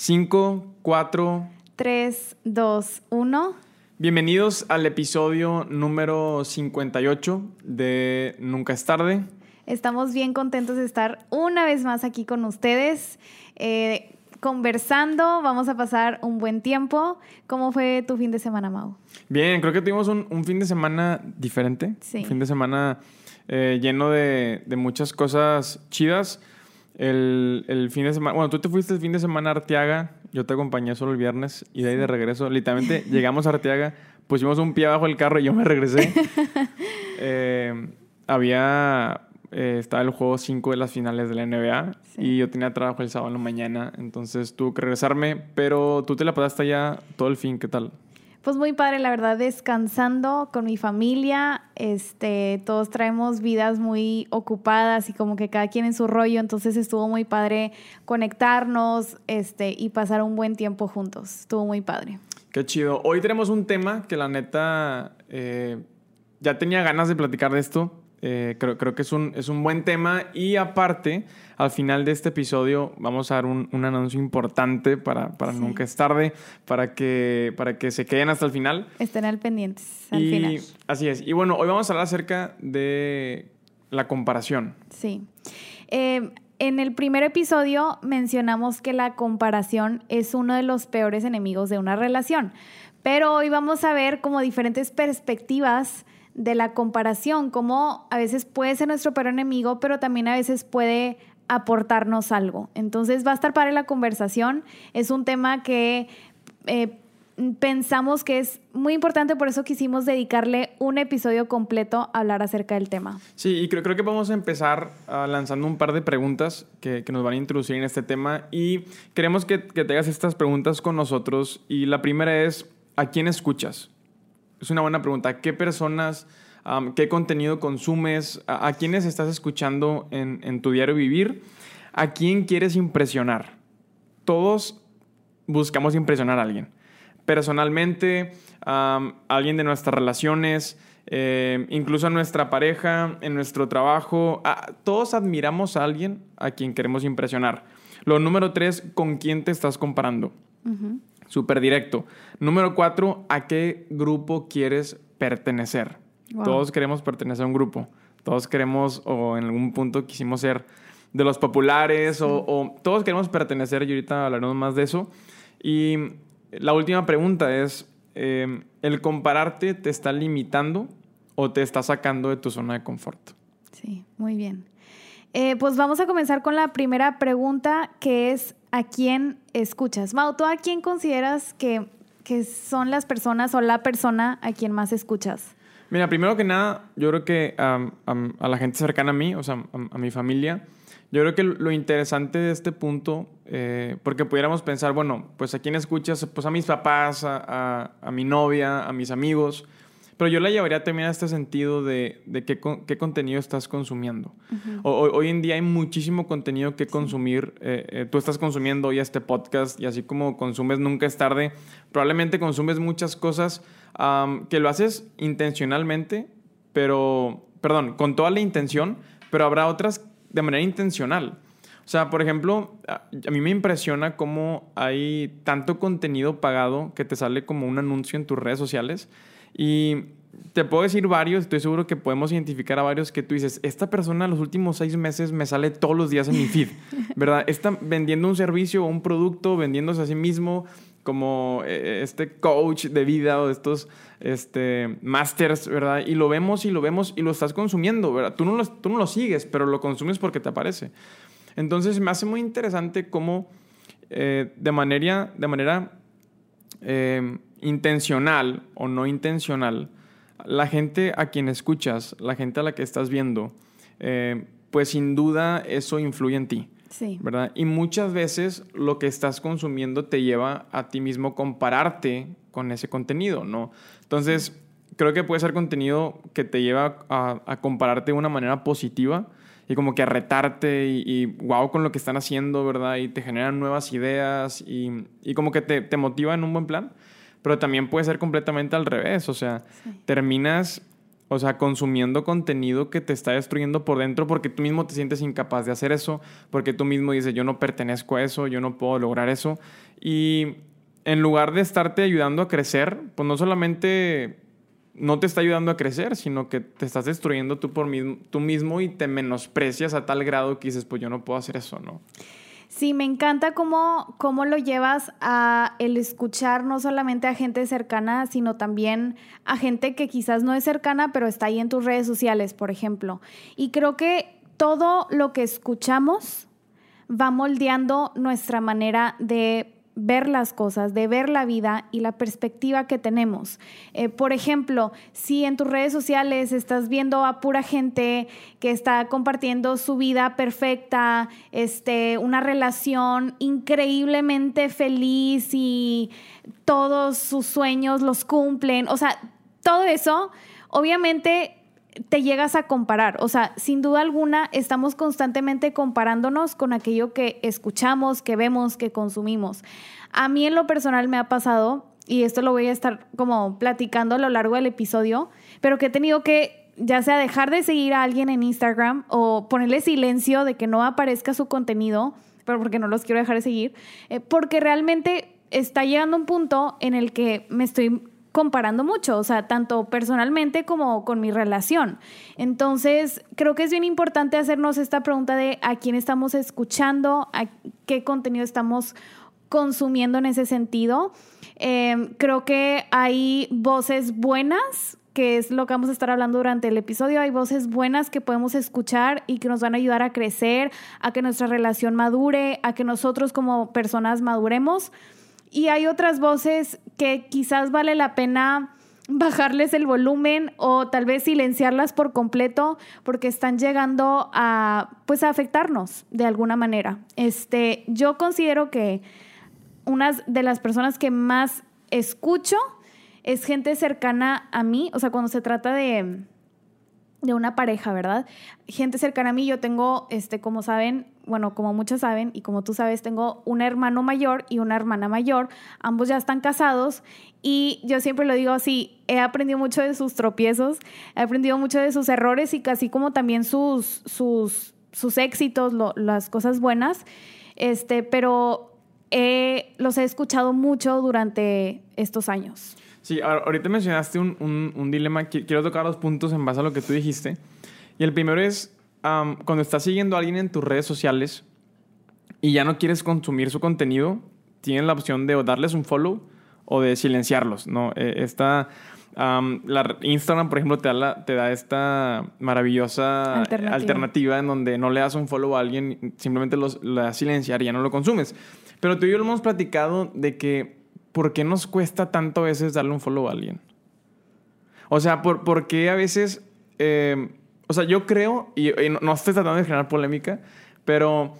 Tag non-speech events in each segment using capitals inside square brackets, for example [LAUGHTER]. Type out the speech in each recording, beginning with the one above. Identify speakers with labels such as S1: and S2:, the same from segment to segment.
S1: 5, 4,
S2: 3, 2, 1.
S1: Bienvenidos al episodio número 58 de Nunca es tarde.
S2: Estamos bien contentos de estar una vez más aquí con ustedes, eh, conversando. Vamos a pasar un buen tiempo. ¿Cómo fue tu fin de semana, Mau?
S1: Bien, creo que tuvimos un, un fin de semana diferente.
S2: Sí.
S1: Un fin de semana eh, lleno de, de muchas cosas chidas. El, el, fin de semana, bueno, tú te fuiste el fin de semana a Arteaga, yo te acompañé solo el viernes y de ahí de regreso, literalmente [LAUGHS] llegamos a Arteaga, pusimos un pie abajo del carro y yo me regresé. [LAUGHS] eh, había, eh, estaba el juego 5 de las finales de la NBA
S2: Sí.
S1: y yo tenía trabajo el sábado en la mañana, entonces tuve que regresarme, pero tú te la pasaste allá todo el fin, ¿qué tal?
S2: Pues muy padre, la verdad, descansando con mi familia. Este, todos traemos vidas muy ocupadas y como que cada quien en su rollo, entonces estuvo muy padre conectarnos, este, y pasar un buen tiempo juntos. Estuvo muy padre.
S1: Qué chido. Hoy tenemos un tema que la neta eh, ya tenía ganas de platicar de esto. Eh, creo, creo que es un, es un buen tema y aparte, al final de este episodio vamos a dar un, un anuncio importante para, para
S2: Sí.
S1: Nunca es tarde, para que, para que se queden hasta el final.
S2: Estén al pendientes al
S1: y
S2: final.
S1: así es. Y bueno, hoy vamos a hablar acerca de la comparación.
S2: Sí. Eh, en el primer episodio mencionamos que la comparación es uno de los peores enemigos de una relación, pero hoy vamos a ver como diferentes perspectivas de la comparación, como a veces puede ser nuestro peor enemigo, pero también a veces puede aportarnos algo. Entonces va a estar para la conversación. Es un tema que eh, pensamos que es muy importante, por eso quisimos dedicarle un episodio completo a hablar acerca del tema.
S1: Sí, y creo, creo que vamos a empezar ah, lanzando un par de preguntas que, que nos van a introducir en este tema y queremos que, que te hagas estas preguntas con nosotros. Y la primera es, ¿a quién escuchas? Es una buena pregunta. ¿Qué personas, qué contenido consumes? ¿A, a quiénes estás escuchando en, en tu diario vivir? ¿A quién quieres impresionar? Todos buscamos impresionar a alguien. Personalmente, am, alguien de nuestras relaciones, eh, incluso a nuestra pareja, en nuestro trabajo. todos admiramos a alguien a quien queremos impresionar. Lo número tres, ¿con quién te estás comparando?
S2: Ujú.
S1: Súper directo. Número cuatro, ¿a qué grupo quieres pertenecer?
S2: Wow.
S1: Todos queremos pertenecer a un grupo. Todos queremos, o en algún punto quisimos ser de los populares, o, o todos queremos pertenecer, y ahorita hablaremos más de eso. Y la última pregunta es, eh, ¿el compararte te está limitando o te está sacando de tu zona de confort?
S2: Sí, muy bien. Eh, pues vamos a comenzar con la primera pregunta, que es ¿a quién escuchas? Mau, ¿tú a quién consideras que, que son las personas o la persona a quien más escuchas?
S1: Mira, primero que nada, yo creo que am, am, a la gente cercana a mí, o sea, a, a mi familia, yo creo que lo interesante de este punto, eh, porque pudiéramos pensar, bueno, pues a quién escuchas, pues a mis papás, a, a- a mi novia, a mis amigos, pero yo la llevaría también a este sentido de, de qué, qué contenido estás consumiendo. O- hoy, en día hay muchísimo contenido que consumir. eh, eh, tú estás consumiendo hoy este podcast y así como consumes Nunca es tarde, probablemente consumes muchas cosas que lo haces intencionalmente, pero, perdón, con toda la intención, pero habrá otras de manera intencional. O sea, por ejemplo, a mí me impresiona cómo hay tanto contenido pagado que te sale como un anuncio en tus redes sociales y te puedo decir varios, estoy seguro que podemos identificar a varios que tú dices, esta persona los últimos seis meses me sale todos los días en mi feed, [LAUGHS] ¿verdad? Está vendiendo un servicio o un producto, vendiéndose a sí mismo como eh, este coach de vida o de estos este, masters, ¿verdad? Y lo vemos y lo vemos y lo estás consumiendo, ¿verdad? Tú no lo, tú no lo sigues, pero lo consumes porque te aparece. Entonces me hace muy interesante cómo eh, de manera, de manera eh, intencional o no intencional, la gente a quien escuchas, la gente a la que estás viendo, eh, pues sin duda eso influye en ti.
S2: Sí.
S1: ¿verdad? Y muchas veces lo que estás consumiendo te lleva a ti mismo compararte con ese contenido, ¿no? Entonces, creo que puede ser contenido que te lleva a, a compararte de una manera positiva y como que a retarte y, y wow con lo que están haciendo, ¿verdad? Y te generan nuevas ideas y, y como que te, te motiva en un buen plan. Pero también puede ser completamente al revés, o sea,
S2: Sí.
S1: terminas O sea, consumiendo contenido que te está destruyendo por dentro porque tú mismo te sientes incapaz de hacer eso, porque tú mismo dices, yo no pertenezco a eso, yo no puedo lograr eso. Y en lugar de estarte ayudando a crecer, pues no solamente no te está ayudando a crecer, sino que te estás destruyendo tú, por tú mismo y te menosprecias a tal grado que dices, pues yo no puedo hacer eso, ¿no?
S2: Sí, me encanta cómo, cómo lo llevas a el escuchar no solamente a gente cercana, sino también a gente que quizás no es cercana, pero está ahí en tus redes sociales, por ejemplo. Y creo que todo lo que escuchamos va moldeando nuestra manera de ver las cosas, de ver la vida y la perspectiva que tenemos. Eh, por ejemplo, si en tus redes sociales estás viendo a pura gente que está compartiendo su vida perfecta, este, una relación increíblemente feliz y todos sus sueños los cumplen, o sea, todo eso, obviamente te llegas a comparar. O sea, sin duda alguna estamos constantemente comparándonos con aquello que escuchamos, que vemos, que consumimos. A mí en lo personal me ha pasado, y esto lo voy a estar como platicando a lo largo del episodio, pero que he tenido que ya sea dejar de seguir a alguien en Instagram o ponerle silencio de que no aparezca su contenido, pero porque no los quiero dejar de seguir, eh, porque realmente está llegando un punto en el que me estoy comparando mucho, o sea, tanto personalmente como con mi relación. Entonces, creo que es bien importante hacernos esta pregunta de a quién estamos escuchando, a qué contenido estamos consumiendo en ese sentido. Em, creo que hay voces buenas, que es lo que vamos a estar hablando durante el episodio. Hay voces buenas que podemos escuchar y que nos van a ayudar a crecer, a que nuestra relación madure, a que nosotros como personas maduremos. Y hay otras voces que quizás vale la pena bajarles el volumen o tal vez silenciarlas por completo porque están llegando a pues a afectarnos de alguna manera. Este, yo considero que una de las personas que más escucho es gente cercana a mí, o sea, cuando se trata de de una pareja, ¿verdad? Gente cercana a mí, yo tengo, este, como saben, bueno, como muchos saben y como tú sabes, tengo un hermano mayor y una hermana mayor, ambos ya están casados y yo siempre lo digo así, he aprendido mucho de sus tropiezos, he aprendido mucho de sus errores y casi como también sus, sus, sus éxitos, las cosas buenas, este, pero los he escuchado mucho durante estos años.
S1: Sí, ahorita mencionaste un, dilema. Quiero tocar los puntos en base a lo que tú dijiste. Y el primero es, cuando estás siguiendo a alguien en tus redes sociales y ya no quieres consumir su contenido, tienes la opción de darles un follow o de silenciarlos, ¿no? E, esta... la Instagram, por ejemplo, te da, te da esta maravillosa alternativa. en donde no le das un follow a alguien, simplemente los, le das silenciar y ya no lo consumes. Pero tú y yo lo hemos platicado de que ¿por qué nos cuesta tanto a veces darle un follow a alguien? O sea, ¿por, qué a veces... Eh, o sea, yo creo, y, no, estoy tratando de generar polémica, pero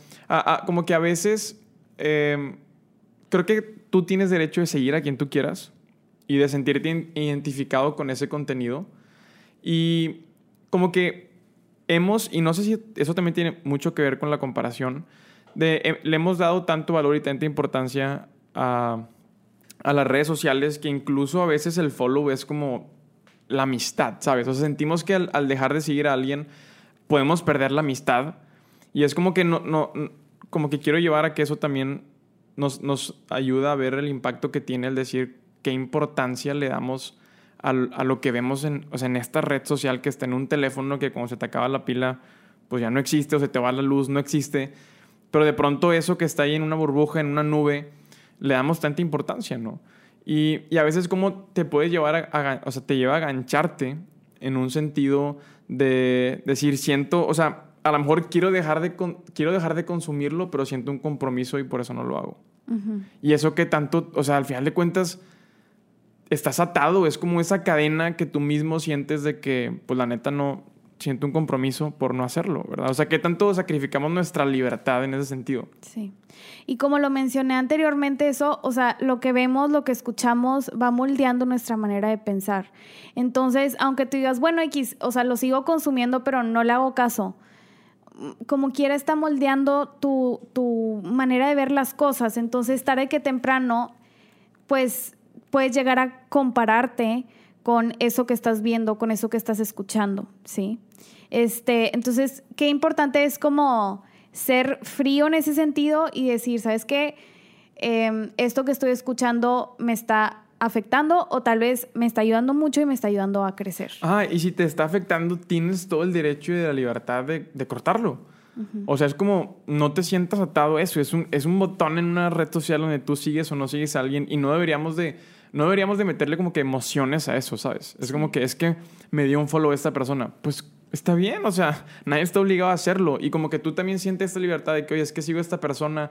S1: como que a veces eh, creo que tú tienes derecho de seguir a quien tú quieras y de sentirte identificado con ese contenido. Y como que hemos, y no sé si eso también tiene mucho que ver con la comparación, de, eh, le hemos dado tanto valor y tanta importancia a a las redes sociales que incluso a veces el follow es como la amistad, ¿sabes? O sea, sentimos que al, dejar de seguir a alguien podemos perder la amistad y es como que no, no, como que quiero llevar a que eso también nos, nos ayuda a ver el impacto que tiene el decir qué importancia le damos a, a lo que vemos en, o sea, en esta red social que está en un teléfono que cuando se te acaba la pila pues ya no existe o se te va la luz, no existe. Pero de pronto eso que está ahí en una burbuja, en una nube, le damos tanta importancia, ¿no? Y, y a veces como te puedes llevar a, o sea, te lleva a gancharte en un sentido de decir, siento, o sea, a lo mejor quiero dejar de, quiero dejar de consumirlo, pero siento un compromiso y por eso no lo hago. Y eso que tanto, o sea, al final de cuentas, estás atado, es como esa cadena que tú mismo sientes de que, pues la neta no, siento un compromiso por no hacerlo, ¿verdad? O sea, que tanto sacrificamos nuestra libertad en ese sentido.
S2: Sí. Y como lo mencioné anteriormente, eso, o sea, lo que vemos, lo que escuchamos, va moldeando nuestra manera de pensar. Entonces, aunque tú digas, bueno, X, o sea, lo sigo consumiendo, pero no le hago caso. Como quiera está moldeando tu, tu manera de ver las cosas. Entonces, tarde que temprano, pues puedes llegar a compararte con eso que estás viendo, con eso que estás escuchando, ¿sí? Este, entonces, qué importante es como ser frío en ese sentido y decir, ¿sabes qué? Em, esto que estoy escuchando me está afectando o tal vez me está ayudando mucho y me está ayudando a crecer.
S1: Ah, y si te está afectando, tienes todo el derecho y la libertad de, de cortarlo. O sea, es como, no te sientas atado a eso, es un, es un botón en una red social donde tú sigues o no sigues a alguien y no deberíamos de, no deberíamos de meterle como que emociones a eso, ¿sabes? Es como que es que me dio un follow esta persona, pues está bien, o sea, nadie está obligado a hacerlo y como que tú también sientes esta libertad de que, oye, es que sigo a esta persona,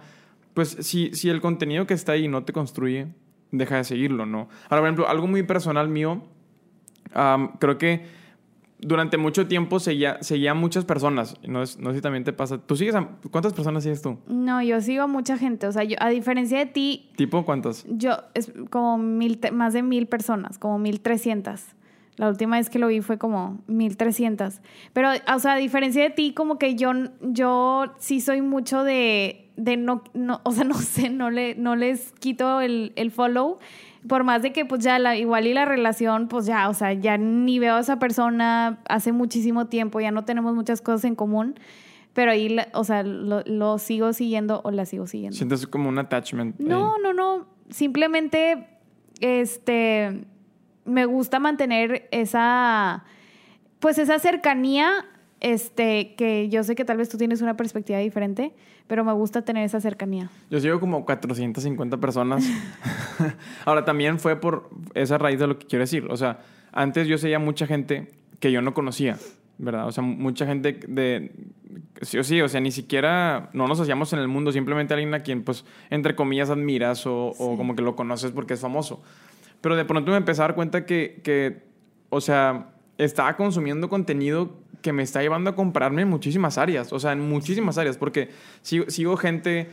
S1: pues si, si el contenido que está ahí no te construye, deja de seguirlo, ¿no? Ahora, por ejemplo, algo muy personal mío, creo que durante mucho tiempo seguía, seguía a muchas personas. No, es, no sé si también te pasa. ¿Tú sigues a, ¿Cuántas personas sigues tú?
S2: No, yo sigo a mucha gente. O sea, yo, a diferencia de ti.
S1: ¿Tipo cuántas?
S2: Yo, es como mil, más de mil personas, como mil trescientas. La última vez que lo vi fue como 1300. Pero, o sea, a diferencia de ti, como que yo, yo sí soy mucho de, de no, no, o sea, [LAUGHS] no sé, no, le, no les quito el, el follow. Por más de que, pues ya, la, igual y la relación, pues ya, o sea, ya ni veo a esa persona hace muchísimo tiempo, ya no tenemos muchas cosas en común. Pero ahí, o sea, lo, lo sigo siguiendo o la sigo siguiendo.
S1: ¿Sientes como un attachment?
S2: No, no, no. Simplemente, este me gusta mantener esa, pues esa cercanía, este, que yo sé que tal vez tú tienes una perspectiva diferente, pero me gusta tener esa cercanía.
S1: Yo sigo como 450 personas. [LAUGHS] Ahora, también fue por esa raíz de lo que quiero decir. O sea, antes yo seguía mucha gente que yo no conocía, ¿verdad? O sea, mucha gente de... Sí o sí, o sea, ni siquiera no nos hacíamos en el mundo, simplemente alguien a quien, pues, entre comillas, admiras o, o como que lo conoces porque es famoso. Pero de pronto me empecé a dar cuenta que, que, o sea, estaba consumiendo contenido que me está llevando a comprarme en muchísimas áreas, o sea, en muchísimas áreas, porque sigo, sigo gente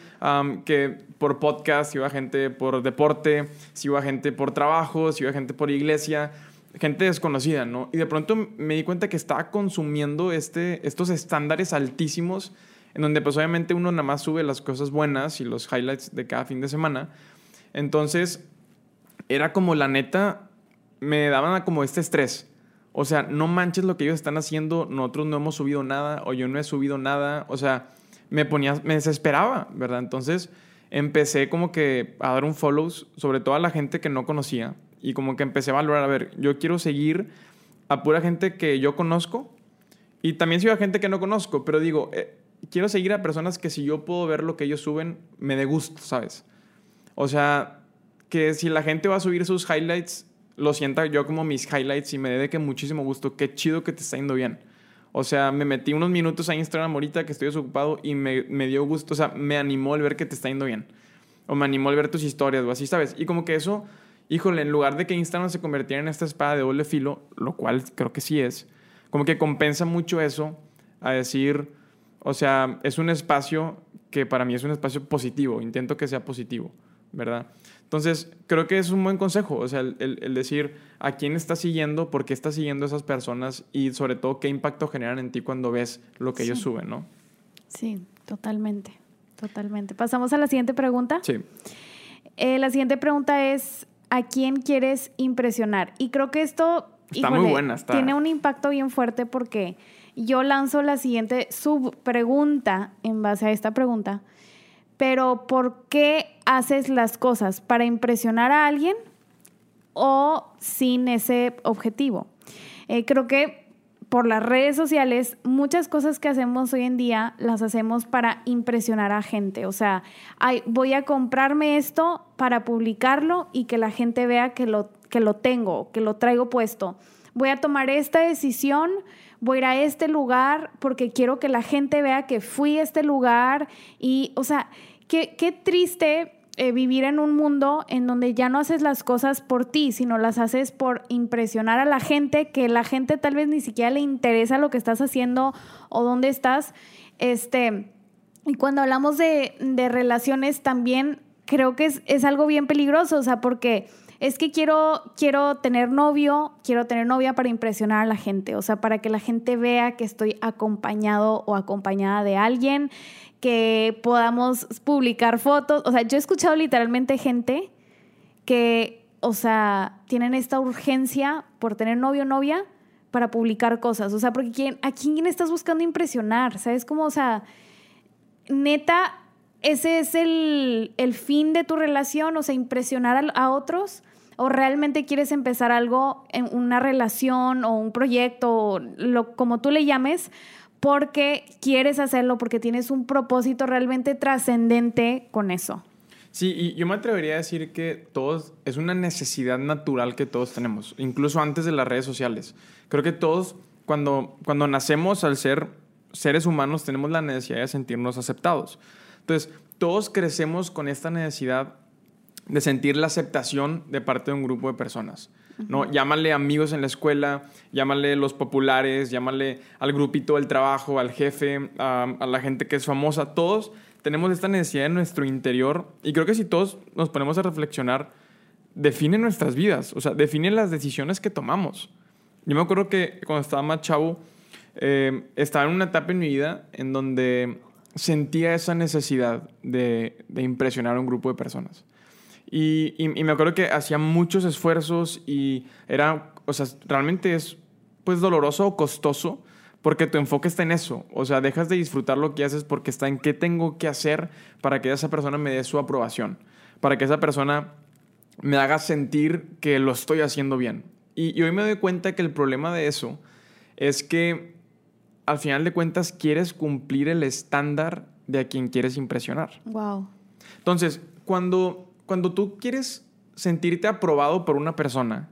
S1: que por podcast, sigo a gente por deporte, sigo a gente por trabajo, sigo a gente por iglesia, gente desconocida, ¿no? Y de pronto me di cuenta que estaba consumiendo este, estos estándares altísimos, en donde pues obviamente uno nada más sube las cosas buenas y los highlights de cada fin de semana. Entonces, era como la neta, me daban como este estrés. O sea, no manches lo que ellos están haciendo, nosotros no hemos subido nada o yo no he subido nada. O sea, me ponía, me desesperaba, ¿verdad? Entonces empecé como que a dar un follow, sobre todo a la gente que no conocía. Y como que empecé a valorar, a ver, yo quiero seguir a pura gente que yo conozco. Y también sigo a gente que no conozco, pero digo, eh, quiero seguir a personas que si yo puedo ver lo que ellos suben, me dé gusto, ¿sabes? O sea, que si la gente va a subir sus highlights, lo sienta yo como mis highlights y me dé que muchísimo gusto. Qué chido que te está yendo bien. O sea, me metí unos minutos a Instagram ahorita que estoy desocupado y me, me dio gusto, o sea, me animó el ver que te está yendo bien. O me animó el ver tus historias o así, ¿sabes? Y como que eso, híjole, en lugar de que Instagram se convirtiera en esta espada de doble filo, lo cual creo que sí es, como que compensa mucho eso a decir, o sea, es un espacio que para mí es un espacio positivo, intento que sea positivo, ¿verdad? Entonces, creo que es un buen consejo, o sea, el, decir a quién estás siguiendo, por qué estás siguiendo a esas personas y sobre todo qué impacto generan en ti cuando ves lo que ellos suben, ¿no?
S2: Sí, totalmente, totalmente. Pasamos a la siguiente pregunta.
S1: Sí.
S2: Eh, la siguiente pregunta es, ¿a quién quieres impresionar? Y creo que esto...
S1: Está muy buena,
S2: Tiene un impacto bien fuerte porque yo lanzo la siguiente subpregunta en base a esta pregunta pero ¿por qué haces las cosas? ¿Para impresionar a alguien o sin ese objetivo? Eh, creo que por las redes sociales, muchas cosas que hacemos hoy en día las hacemos para impresionar a gente. O sea, voy a comprarme esto para publicarlo y que la gente vea que lo, que lo tengo, que lo traigo puesto. Voy a tomar esta decisión voy a ir a este lugar porque quiero que la gente vea que fui a este lugar y, o sea, qué, qué triste eh, vivir en un mundo en donde ya no haces las cosas por ti, sino las haces por impresionar a la gente, que la gente tal vez ni siquiera le interesa lo que estás haciendo o dónde estás. Este, y cuando hablamos de, de relaciones también creo que es, es, algo bien peligroso, o sea, porque es que quiero, quiero tener novio, quiero tener novia para impresionar a la gente, o sea, para que la gente vea que estoy acompañado o acompañada de alguien, que podamos publicar fotos. O sea, yo he escuchado literalmente gente que o sea, tienen esta urgencia por tener novio o novia para publicar cosas. O sea, porque ¿quién, ¿a quién estás buscando impresionar? ¿Sabes cómo? O sea, neta, ese es el, el fin de tu relación, o sea, impresionar a, otros. ¿O realmente quieres empezar algo en una relación o un proyecto, lo, como tú le llames, porque quieres hacerlo, porque tienes un propósito realmente trascendente con eso?
S1: Sí, y yo me atrevería a decir que todos, es una necesidad natural que todos tenemos, incluso antes de las redes sociales. Creo que todos, cuando, cuando nacemos al ser seres humanos, tenemos la necesidad de sentirnos aceptados. Entonces, todos crecemos con esta necesidad de sentir la aceptación de parte de un grupo de personas. ¿no? Llámale amigos en la escuela, llámale los populares, llámale al grupito del trabajo, al jefe, a, a la gente que es famosa, todos tenemos esta necesidad en nuestro interior y creo que si todos nos ponemos a reflexionar, define nuestras vidas, o sea, define las decisiones que tomamos. Yo me acuerdo que cuando estaba más chavo, eh, estaba en una etapa en mi vida en donde sentía esa necesidad de, de impresionar a un grupo de personas. Y, y, y, me acuerdo que hacía muchos esfuerzos y era, o sea, realmente es pues doloroso o costoso porque tu enfoque está en eso. O sea, dejas de disfrutar lo que haces porque está en qué tengo que hacer para que esa persona me dé su aprobación, para que esa persona me haga sentir que lo estoy haciendo bien. Y, y hoy me doy cuenta que el problema de eso es que al final de cuentas quieres cumplir el estándar de a quien quieres impresionar.
S2: Wow.
S1: Entonces, cuando, cuando tú quieres sentirte aprobado por una persona,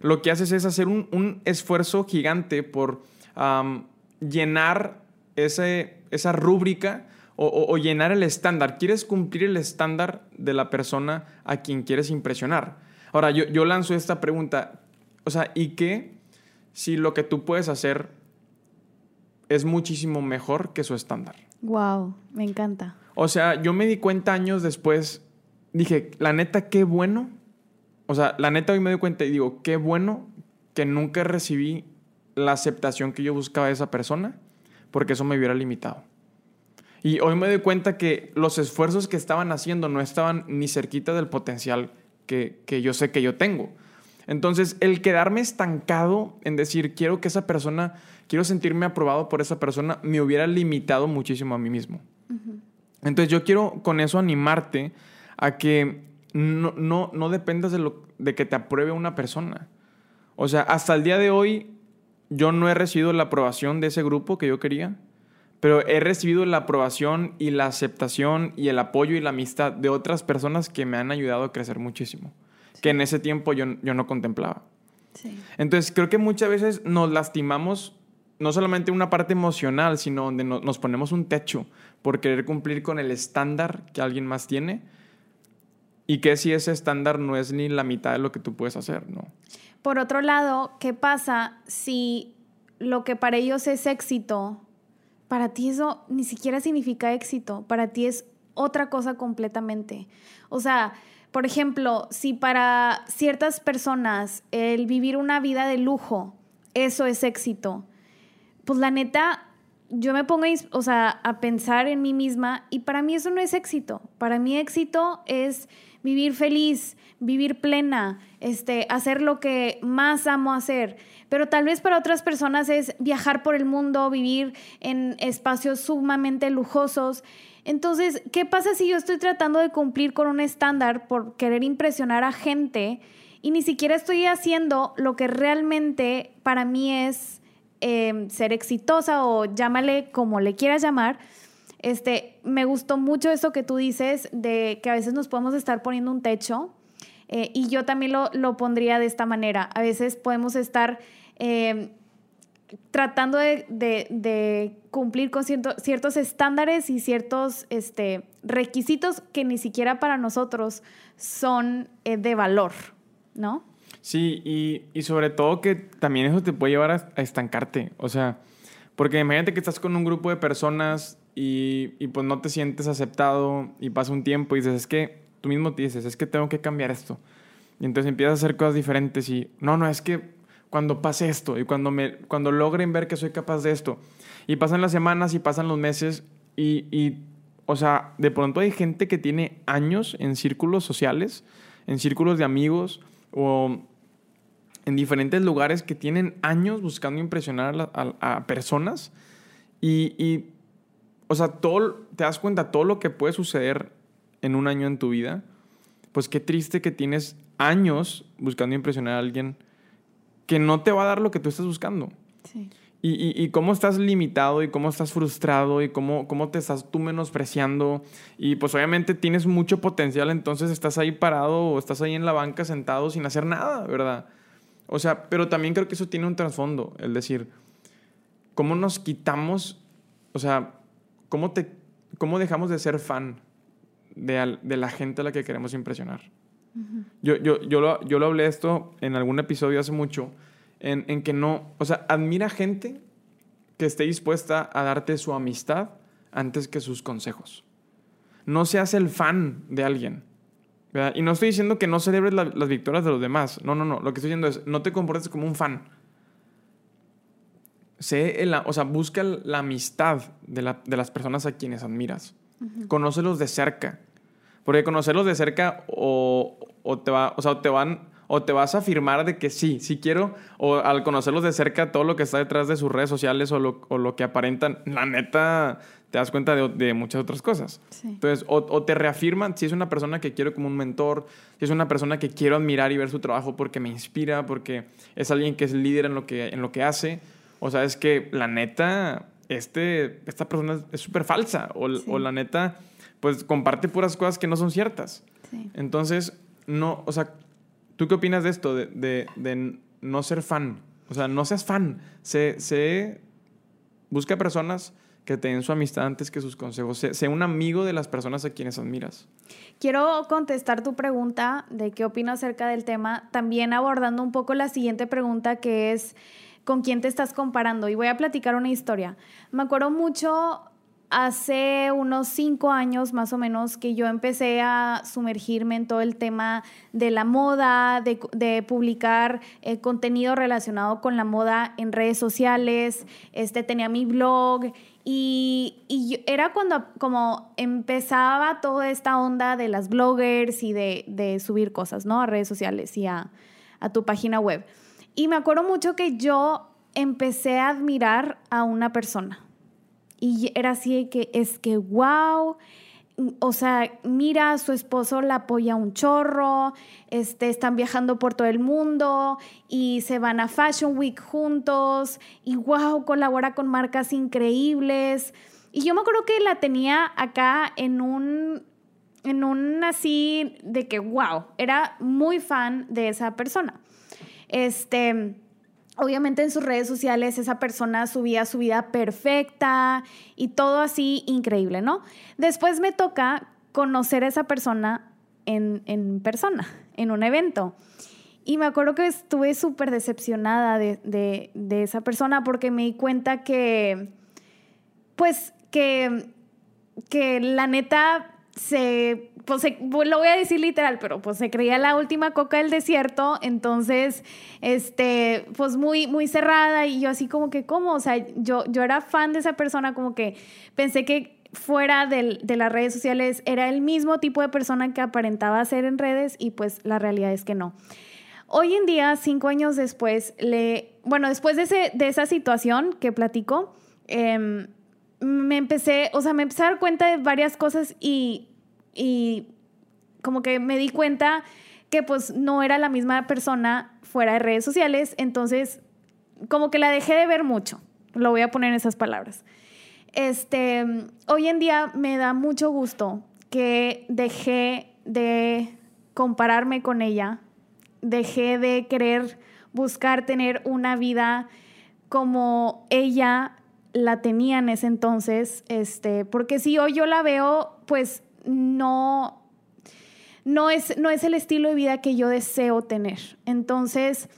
S1: lo que haces es hacer un, un esfuerzo gigante por um, llenar ese, esa rúbrica o, o, o, llenar el estándar. Quieres cumplir el estándar de la persona a quien quieres impresionar. Ahora, yo, yo lanzo esta pregunta, o sea, ¿y qué si lo que tú puedes hacer es muchísimo mejor que su estándar?
S2: Wow, me encanta.
S1: O sea, yo me di cuenta años después, dije, la neta, qué bueno. O sea, la neta hoy me doy cuenta y digo, qué bueno que nunca recibí la aceptación que yo buscaba de esa persona, porque eso me hubiera limitado. Y hoy me doy cuenta que los esfuerzos que estaban haciendo no estaban ni cerquita del potencial que, que yo sé que yo tengo. Entonces, el quedarme estancado en decir, quiero que esa persona, quiero sentirme aprobado por esa persona, me hubiera limitado muchísimo a mí mismo. Uh -huh. Entonces, yo quiero con eso animarte a que no, no, no dependas de, lo, de que te apruebe una persona. O sea, hasta el día de hoy, yo no he recibido la aprobación de ese grupo que yo quería, pero he recibido la aprobación y la aceptación y el apoyo y la amistad de otras personas que me han ayudado a crecer muchísimo, sí. que en ese tiempo yo, yo no contemplaba. Sí. Entonces creo que muchas veces nos lastimamos no solamente una parte emocional, sino donde no, nos ponemos un techo por querer cumplir con el estándar que alguien más tiene y que si ese estándar no es ni la mitad de lo que tú puedes hacer, ¿no?
S2: Por otro lado, ¿qué pasa si lo que para ellos es éxito, para ti eso ni siquiera significa éxito, para ti es otra cosa completamente? O sea, por ejemplo, si para ciertas personas el vivir una vida de lujo, eso es éxito, pues la neta, yo me pongo o sea, a pensar en mí misma y para mí eso no es éxito. Para mí éxito es vivir feliz, vivir plena, este, hacer lo que más amo hacer. Pero tal vez para otras personas es viajar por el mundo, vivir en espacios sumamente lujosos. Entonces, ¿qué pasa si yo estoy tratando de cumplir con un estándar por querer impresionar a gente y ni siquiera estoy haciendo lo que realmente para mí es eh, ser exitosa o llámale como le quieras llamar? Este, me gustó mucho eso que tú dices de que a veces nos podemos estar poniendo un techo eh, y yo también lo, lo, pondría de esta manera. A veces podemos estar eh, tratando de, cumplir con cierto, ciertos estándares y ciertos este, requisitos que ni siquiera para nosotros son eh, de valor, ¿no?
S1: Sí, y, y, sobre todo que también eso te puede llevar a, estancarte. O sea, porque imagínate que estás con un grupo de personas y, y, pues no te sientes aceptado y pasa un tiempo y dices, es que tú mismo te dices, es que tengo que cambiar esto. Y entonces empiezas a hacer cosas diferentes y, no, no, es que cuando pase esto y cuando, me, cuando logren ver que soy capaz de esto. Y pasan las semanas y pasan los meses y, y, o sea, de pronto hay gente que tiene años en círculos sociales, en círculos de amigos o en diferentes lugares que tienen años buscando impresionar a, personas y, y, o sea, todo, te das cuenta todo lo que puede suceder en un año en tu vida, pues qué triste que tienes años buscando impresionar a alguien que no te va a dar lo que tú estás buscando. Sí. Y, y, cómo estás limitado y cómo estás frustrado y cómo, cómo te estás tú menospreciando. Y pues obviamente tienes mucho potencial, entonces estás ahí parado o estás ahí en la banca sentado sin hacer nada, ¿verdad? O sea, pero también creo que eso tiene un trasfondo, el decir, ¿cómo nos quitamos, o sea, cómo, te, cómo dejamos de ser fan de, de la gente a la que queremos impresionar? yo, yo, yo, lo, yo lo hablé esto en algún episodio hace mucho en, que no, o sea, admira gente que esté dispuesta a darte su amistad antes que sus consejos. No seas el fan de alguien. Y no estoy diciendo que no celebres las victorias de los demás. No, no, no. Lo que estoy diciendo es, no te comportes como un fan. Sé o sea, busca la amistad de, las personas a quienes admiras. Conócelos de cerca. Porque conocerlos de cerca o, o te va, o sea, te van o te vas a afirmar de que sí, sí quiero, o al conocerlos de cerca, todo lo que está detrás de sus redes sociales o lo, que aparentan, la neta, te das cuenta de, muchas otras cosas. Entonces, o, te reafirman si es una persona que quiero como un mentor, si es una persona que quiero admirar y ver su trabajo porque me inspira, porque es alguien que es líder en lo que, en lo que hace, o sea, es que la neta, este, esta persona es súper falsa, o, o la neta, pues comparte puras cosas que no son ciertas. Entonces, no, o sea, ¿Tú qué opinas de esto, de, no ser fan? O sea, no seas fan. Se, se busca personas que te den su amistad antes que sus consejos. Sé, un amigo de las personas a quienes admiras.
S2: Quiero contestar tu pregunta de qué opinas acerca del tema, también abordando un poco la siguiente pregunta que es, ¿con quién te estás comparando? Y voy a platicar una historia. Me acuerdo mucho hace unos cinco años más o menos que yo empecé a sumergirme en todo el tema de la moda, de, publicar eh, contenido relacionado con la moda en redes sociales, este, tenía mi blog y, era cuando como empezaba toda esta onda de las bloggers y de, subir cosas, ¿no? A redes sociales y a, a tu página web. Y me acuerdo mucho que yo empecé a admirar a una persona y era así que es que, wow, o sea, mira, su esposo la apoya un chorro, este, están viajando por todo el mundo y se van a Fashion Week juntos y wow, colabora con marcas increíbles. Y yo me acuerdo que la tenía acá en un, en un así de que wow, era muy fan de esa persona. Este, obviamente en sus redes sociales esa persona subía su vida perfecta y todo así increíble, ¿no? Después me toca conocer a esa persona en, persona, en un evento. Y me acuerdo que estuve súper decepcionada de, de, esa persona porque me di cuenta que, pues, que, que la neta se, pues, lo voy a decir literal, pero pues se creía la última coca del desierto, entonces, este, pues muy, muy cerrada y yo así como que, ¿cómo? O sea, yo, yo era fan de esa persona, como que pensé que fuera de las redes sociales era el mismo tipo de persona que aparentaba ser en redes y pues la realidad es que no. Hoy en día, cinco años después, le, bueno, después de, ese, de esa situación que platico, eh, me empecé, o sea, me empecé a dar cuenta de varias cosas y, y como que me di cuenta que pues no era la misma persona fuera de redes sociales, entonces como que la dejé de ver mucho, lo voy a poner en esas palabras. Este, hoy en día me da mucho gusto que dejé de compararme con ella, dejé de querer buscar tener una vida como ella la tenía en ese entonces, este, porque si hoy yo la veo, pues no, no es, no es el estilo de vida que yo deseo tener. Entonces,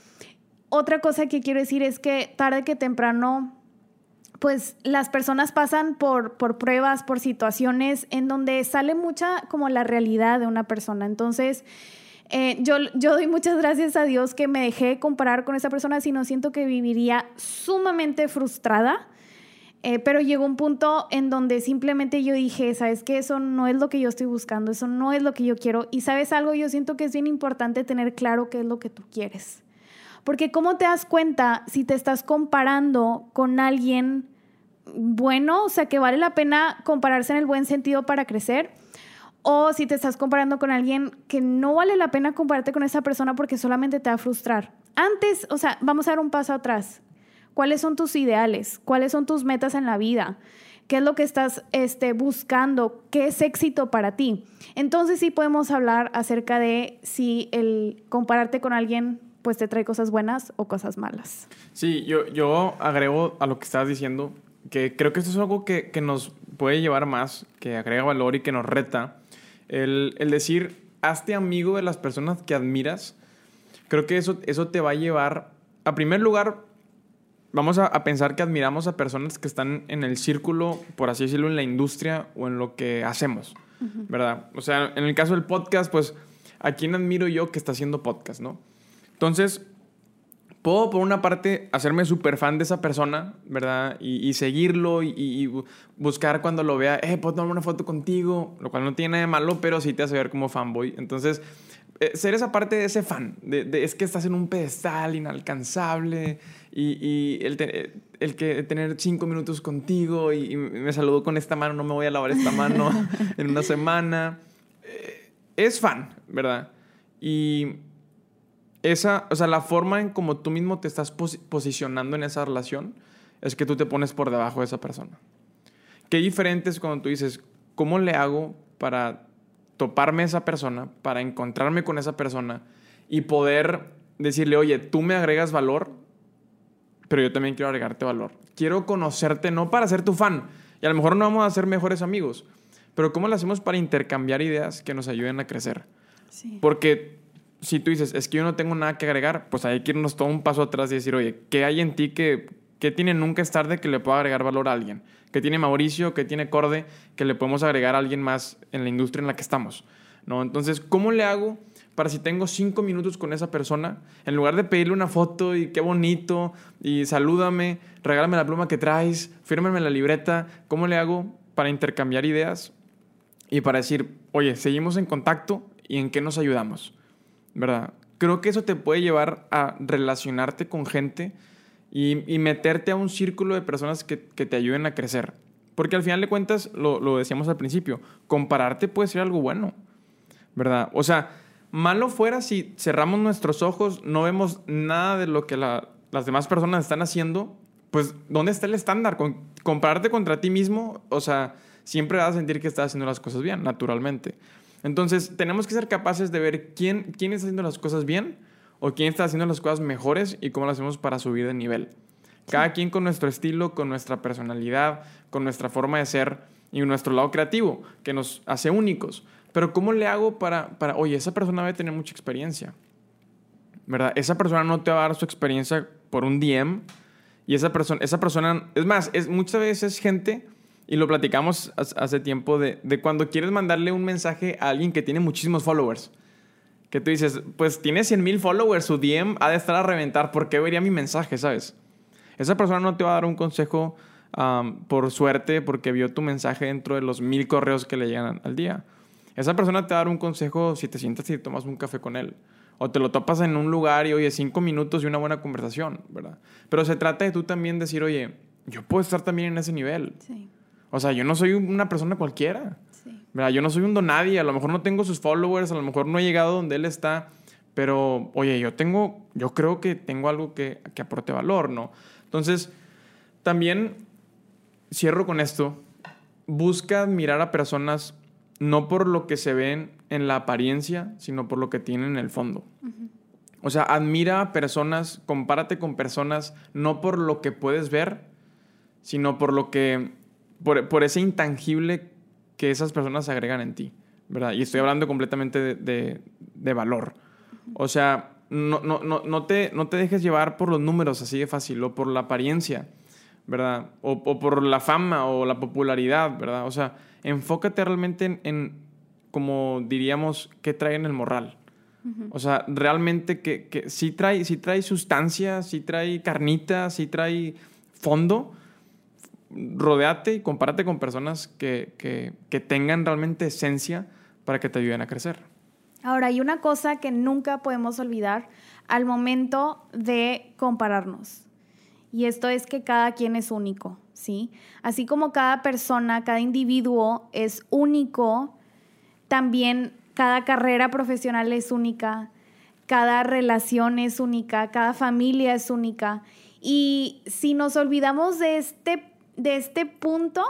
S2: otra cosa que quiero decir es que tarde que temprano, pues las personas pasan por, por pruebas, por situaciones en donde sale mucha como la realidad de una persona. Entonces, eh, yo, yo doy muchas gracias a Dios que me dejé comparar con esa persona, si no siento que viviría sumamente frustrada Eh, pero llegó un punto en donde simplemente yo dije, sabes que eso no es lo que yo estoy buscando, eso no es lo que yo quiero. Y sabes algo, yo siento que es bien importante tener claro qué es lo que tú quieres. Porque ¿cómo te das cuenta si te estás comparando con alguien bueno, o sea, que vale la pena compararse en el buen sentido para crecer? O si te estás comparando con alguien que no vale la pena compararte con esa persona porque solamente te va a frustrar. Antes, o sea, vamos a dar un paso atrás. ¿Cuáles son tus ideales? ¿Cuáles son tus metas en la vida? ¿Qué es lo que estás este, buscando? ¿Qué es éxito para ti? Entonces sí podemos hablar acerca de si el compararte con alguien pues te trae cosas buenas o cosas malas.
S1: Sí, yo, yo agrego a lo que estás diciendo que creo que esto es algo que, que nos puede llevar más, que agrega valor y que nos reta. El, el, decir, hazte amigo de las personas que admiras, creo que eso, eso te va a llevar, a primer lugar, vamos a, a, pensar que admiramos a personas que están en el círculo, por así decirlo, en la industria o en lo que hacemos, uh -huh. ¿verdad? O sea, en el caso del podcast, pues, ¿a quién admiro yo que está haciendo podcast, no? Entonces, puedo por una parte hacerme súper fan de esa persona, ¿verdad? Y, y seguirlo y, y, buscar cuando lo vea, eh, puedo tomar una foto contigo, lo cual no tiene nada de malo, pero sí te hace ver como fanboy. Entonces, eh, ser esa parte de ese fan, es que estás en un pedestal inalcanzable y, el, te, el, que tener cinco minutos contigo y, me saludó con esta mano, no me voy a lavar esta mano [LAUGHS] en una semana. Eh, es fan, ¿verdad? Y esa, o sea, la forma en como tú mismo te estás pos posicionando en esa relación es que tú te pones por debajo de esa persona. Qué diferente es cuando tú dices, ¿cómo le hago para toparme a esa persona, para encontrarme con esa persona y poder decirle, oye, tú me agregas valor, pero yo también quiero agregarte valor. Quiero conocerte no para ser tu fan, y a lo mejor no vamos a ser mejores amigos, pero ¿cómo lo hacemos para intercambiar ideas que nos ayuden a crecer? Sí. Porque si tú dices, es que yo no tengo nada que agregar, pues hay que irnos todo un paso atrás y decir, oye, ¿qué hay en ti que, que tiene nunca es tarde que le pueda agregar valor a alguien? ¿Qué tiene Mauricio? ¿Qué tiene Corde? Que le podemos agregar a alguien más en la industria en la que estamos. ¿no? Entonces, ¿cómo le hago para si tengo cinco minutos con esa persona, en lugar de pedirle una foto y qué bonito, y salúdame, regálame la pluma que traes, fírmame la libreta, ¿cómo le hago para intercambiar ideas y para decir, oye, seguimos en contacto y en qué nos ayudamos? ¿verdad? Creo que eso te puede llevar a relacionarte con gente y, meterte a un círculo de personas que, que, te ayuden a crecer. Porque al final de cuentas, lo, lo, decíamos al principio, compararte puede ser algo bueno, ¿verdad? O sea, malo fuera si cerramos nuestros ojos, no vemos nada de lo que la, las demás personas están haciendo, pues ¿dónde está el estándar? Compararte contra ti mismo, o sea, siempre vas a sentir que estás haciendo las cosas bien, naturalmente. Entonces, tenemos que ser capaces de ver quién, quién está haciendo las cosas bien o quién está haciendo las cosas mejores y cómo lo hacemos para subir de nivel. Cada quien con nuestro estilo, con nuestra personalidad, con nuestra forma de ser y nuestro lado creativo, que nos hace únicos. Pero ¿cómo le hago para, para oye, esa persona debe tener mucha experiencia? ¿Verdad? Esa persona no te va a dar su experiencia por un DM y esa persona, esa persona, es más, es, muchas veces es gente y lo platicamos hace tiempo de, de, cuando quieres mandarle un mensaje a alguien que tiene muchísimos followers. Que tú dices, pues tiene 100 mil followers, su DM ha de estar a reventar, ¿por qué vería mi mensaje, sabes? Esa persona no te va a dar un consejo um, por suerte porque vio tu mensaje dentro de los mil correos que le llegan al día. Esa persona te va a dar un consejo si te sientas y tomas un café con él. O te lo topas en un lugar y, oye, cinco minutos y una buena conversación, ¿verdad? Pero se trata de tú también decir, oye, yo puedo estar también en ese nivel. Sí. O sea, yo no soy una persona cualquiera. ¿Verdad? Yo no soy un donadie. A lo mejor no tengo sus followers, a lo mejor no he llegado donde él está. Pero, oye, yo tengo, yo creo que tengo algo que, que aporte valor, ¿no? Entonces, también cierro con esto. Busca admirar a personas no por lo que se ven en la apariencia, sino por lo que tienen en el fondo. Uh -huh. O sea, admira a personas, compárate con personas, no por lo que puedes ver, sino por lo que por, por, ese intangible que esas personas agregan en ti, ¿verdad? Y estoy hablando completamente de, de, de valor. O sea, no, no, no, no, te, no te dejes llevar por los números así de fácil o por la apariencia, ¿verdad? O, o por la fama o la popularidad, ¿verdad? O sea, enfócate realmente en, en como diríamos, qué trae en el morral. Uh -huh. O sea, realmente que, que sí, trae, sí trae sustancia, sí trae carnita, sí trae fondo, rodeate y compárate con personas que, que, que tengan realmente esencia para que te ayuden a crecer.
S2: Ahora, hay una cosa que nunca podemos olvidar al momento de compararnos. Y esto es que cada quien es único, ¿sí? Así como cada persona, cada individuo es único, también cada carrera profesional es única, cada relación es única, cada familia es única. Y si nos olvidamos de este, de este punto,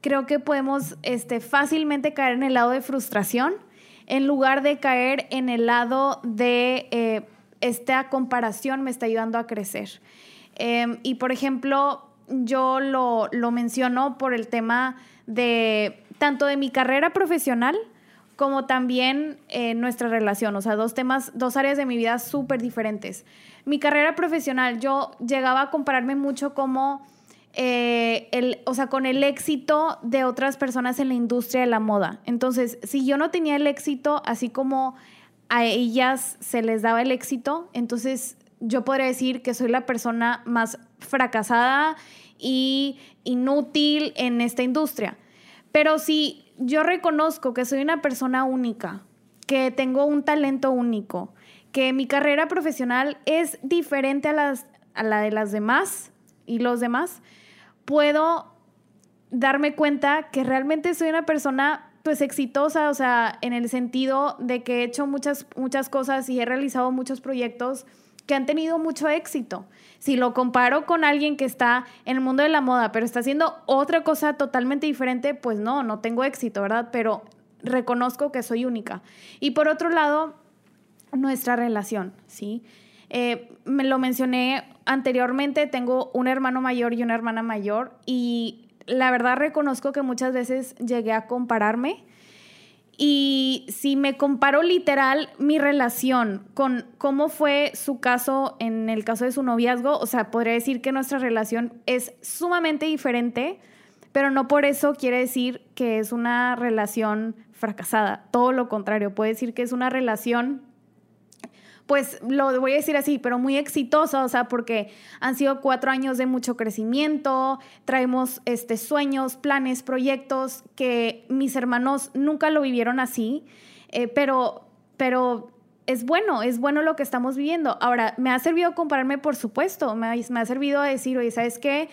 S2: creo que podemos este, fácilmente caer en el lado de frustración en lugar de caer en el lado de eh, esta comparación me está ayudando a crecer. Em, y por ejemplo, yo lo, lo menciono por el tema de tanto de mi carrera profesional como también eh, nuestra relación, o sea, dos temas, dos áreas de mi vida súper diferentes. Mi carrera profesional, yo llegaba a compararme mucho como, eh, el, o sea, con el éxito de otras personas en la industria de la moda. Entonces, si yo no tenía el éxito, así como a ellas se les daba el éxito, entonces yo podría decir que soy la persona más fracasada y inútil en esta industria. Pero si yo reconozco que soy una persona única, que tengo un talento único, que mi carrera profesional es diferente a, las, a la de las demás y los demás, puedo darme cuenta que realmente soy una persona pues exitosa, o sea, en el sentido de que he hecho muchas, muchas cosas y he realizado muchos proyectos que han tenido mucho éxito. Si lo comparo con alguien que está en el mundo de la moda, pero está haciendo otra cosa totalmente diferente, pues no, no tengo éxito, ¿verdad? Pero reconozco que soy única. Y por otro lado, nuestra relación, ¿sí? Eh, me lo mencioné anteriormente, tengo un hermano mayor y una hermana mayor y la verdad reconozco que muchas veces llegué a compararme. Y si me comparo literal mi relación con cómo fue su caso en el caso de su noviazgo, o sea, podría decir que nuestra relación es sumamente diferente, pero no por eso quiere decir que es una relación fracasada. Todo lo contrario, puede decir que es una relación pues lo voy a decir así, pero muy exitosa, o sea, porque han sido cuatro años de mucho crecimiento, traemos este, sueños, planes, proyectos que mis hermanos nunca lo vivieron así, eh, pero, pero es bueno, es bueno lo que estamos viviendo. Ahora, me ha servido compararme, por supuesto, me ha, me ha servido a decir, oye, ¿sabes qué?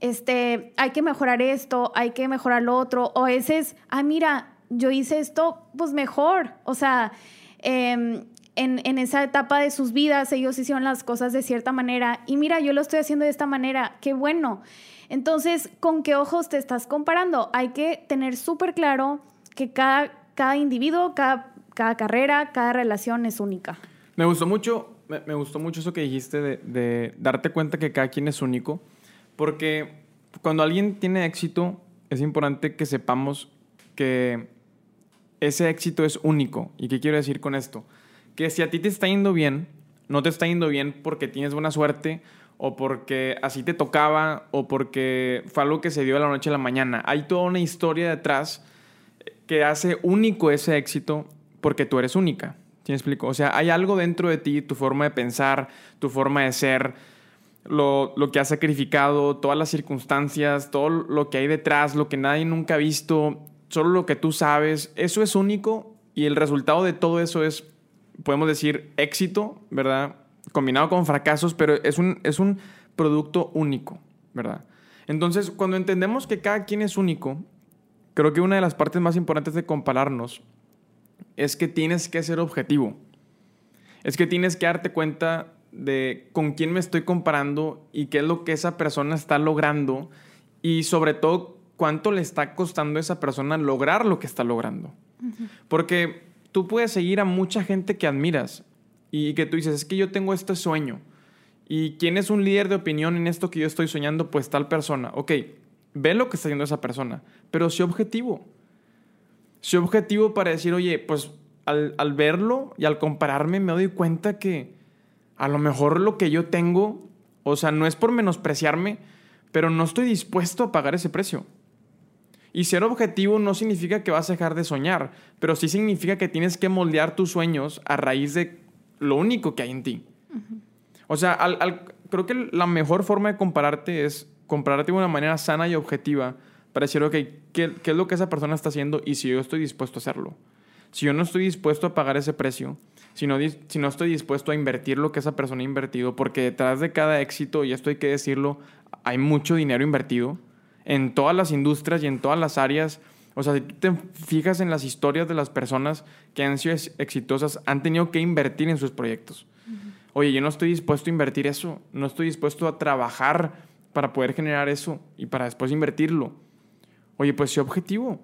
S2: Este, hay que mejorar esto, hay que mejorar lo otro, o ese es, ah, mira, yo hice esto, pues mejor, o sea, eh, en, esa etapa de sus vidas ellos hicieron las cosas de cierta manera y mira, yo lo estoy haciendo de esta manera, qué bueno. Entonces, ¿con qué ojos te estás comparando? Hay que tener súper claro que cada, cada individuo, cada, cada carrera, cada relación es única.
S1: Me gustó mucho, me, gustó mucho eso que dijiste de, de darte cuenta que cada quien es único, porque cuando alguien tiene éxito, es importante que sepamos que ese éxito es único. ¿Y qué quiero decir con esto? Que si a ti te está yendo bien, no te está yendo bien porque tienes buena suerte o porque así te tocaba o porque fue algo que se dio de la noche a la mañana. Hay toda una historia detrás que hace único ese éxito porque tú eres única. ¿Sí me explico? O sea, hay algo dentro de ti, tu forma de pensar, tu forma de ser, lo, lo, que has sacrificado, todas las circunstancias, todo lo que hay detrás, lo que nadie nunca ha visto, solo lo que tú sabes, eso es único y el resultado de todo eso es podemos decir, éxito, ¿verdad? Combinado con fracasos, pero es un, es un producto único, ¿verdad? Entonces, cuando entendemos que cada quien es único, creo que una de las partes más importantes de compararnos es que tienes que ser objetivo. Es que tienes que darte cuenta de con quién me estoy comparando y qué es lo que esa persona está logrando y sobre todo cuánto le está costando a esa persona lograr lo que está logrando. Porque tú puedes seguir a mucha gente que admiras y que tú dices, es que yo tengo este sueño. ¿Y quién es un líder de opinión en esto que yo estoy soñando? Pues tal persona. Ok, ve lo que está haciendo esa persona, pero sé objetivo. Sé objetivo para decir, oye, pues al, al verlo y al compararme me doy cuenta que a lo mejor lo que yo tengo, o sea, no es por menospreciarme, pero no estoy dispuesto a pagar ese precio. Y ser objetivo no significa que vas a dejar de soñar, pero sí significa que tienes que moldear tus sueños a raíz de lo único que hay en ti. O sea, creo que la mejor forma de compararte es compararte de una manera sana y objetiva para decir, ok, ¿qué, ¿qué es lo que esa persona está haciendo y si yo estoy dispuesto a hacerlo? Si yo no estoy dispuesto a pagar ese precio, si no, si no estoy dispuesto a invertir lo que esa persona ha invertido, porque detrás de cada éxito, y esto hay que decirlo, hay mucho dinero invertido en todas las industrias y en todas las áreas. O sea, si tú te fijas en las historias de las personas que han sido exitosas, han tenido que invertir en sus proyectos. Oye, yo no estoy dispuesto a invertir eso, no estoy dispuesto a trabajar para poder generar eso y para después invertirlo. Oye, pues sé objetivo.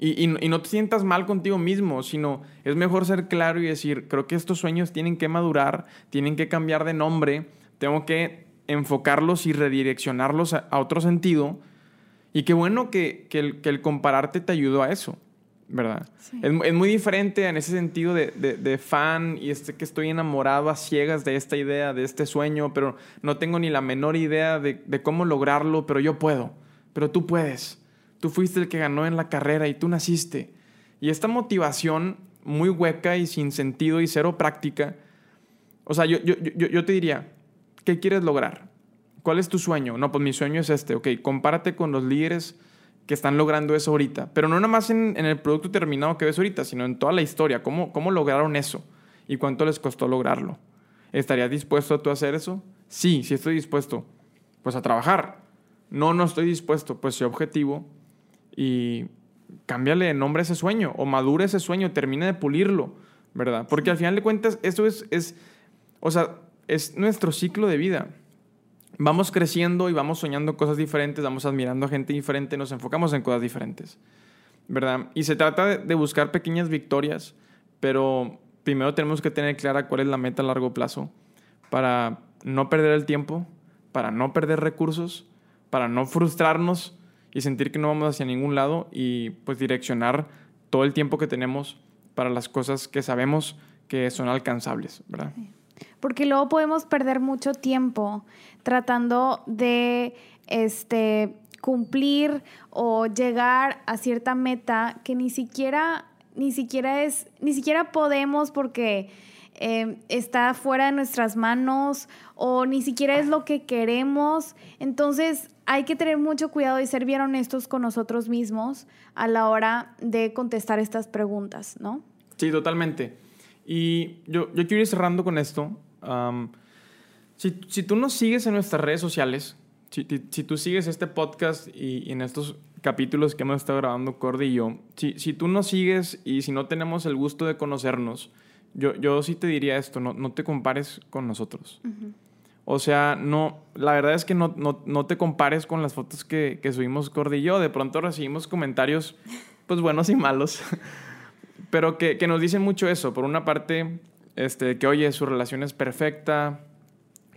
S1: Y, y, no te sientas mal contigo mismo, sino es mejor ser claro y decir, creo que estos sueños tienen que madurar, tienen que cambiar de nombre, tengo que enfocarlos y redireccionarlos a, otro sentido. Y qué bueno que, que, el, que, el, compararte te ayudó a eso, ¿verdad? Es, es, muy diferente en ese sentido de, de, de, fan y este que estoy enamorado a ciegas de esta idea, de este sueño, pero no tengo ni la menor idea de, de cómo lograrlo, pero yo puedo, pero tú puedes Tú fuiste el que ganó en la carrera y tú naciste. Y esta motivación muy hueca y sin sentido y cero práctica, o sea, yo, yo, yo, te diría, ¿qué quieres lograr? ¿Cuál es tu sueño? No, pues mi sueño es este, ok, compárate con los líderes que están logrando eso ahorita, pero no nada más en, en, el producto terminado que ves ahorita, sino en toda la historia, ¿Cómo, cómo lograron eso y cuánto les costó lograrlo. ¿Estarías dispuesto tú a hacer eso? Sí, sí estoy dispuesto. Pues a trabajar. No, no estoy dispuesto. Pues sé objetivo y cámbiale de nombre a ese sueño o madure ese sueño, termine de pulirlo, ¿verdad? Porque al final de cuentas eso es, es, o sea, es nuestro ciclo de vida. Vamos creciendo y vamos soñando cosas diferentes, vamos admirando a gente diferente, nos enfocamos en cosas diferentes, ¿verdad? Y se trata de buscar pequeñas victorias, pero primero tenemos que tener clara cuál es la meta a largo plazo para no perder el tiempo, para no perder recursos, para no frustrarnos y sentir que no vamos hacia ningún lado y pues direccionar todo el tiempo que tenemos para las cosas que sabemos que son alcanzables, ¿verdad?
S2: Porque luego podemos perder mucho tiempo tratando de este, cumplir o llegar a cierta meta que ni siquiera, ni siquiera es, ni siquiera podemos porque eh, está fuera de nuestras manos o ni siquiera es lo que queremos. Entonces hay que tener mucho cuidado y ser bien honestos con nosotros mismos a la hora de contestar estas preguntas, ¿no?
S1: Sí, totalmente. Y yo, yo quiero ir cerrando con esto. Si, si, tú nos sigues en nuestras redes sociales, si, si tú sigues este podcast y, y, en estos capítulos que hemos estado grabando Cordy y yo, si, si tú nos sigues y si no tenemos el gusto de conocernos, yo, yo sí te diría esto, no, no te compares con nosotros. O sea, no, la verdad es que no, no, no te compares con las fotos que, que subimos Cordy y yo. De pronto recibimos comentarios, pues buenos y malos, [LAUGHS] pero que, que, nos dicen mucho eso. Por una parte, este, que oye, su relación es perfecta.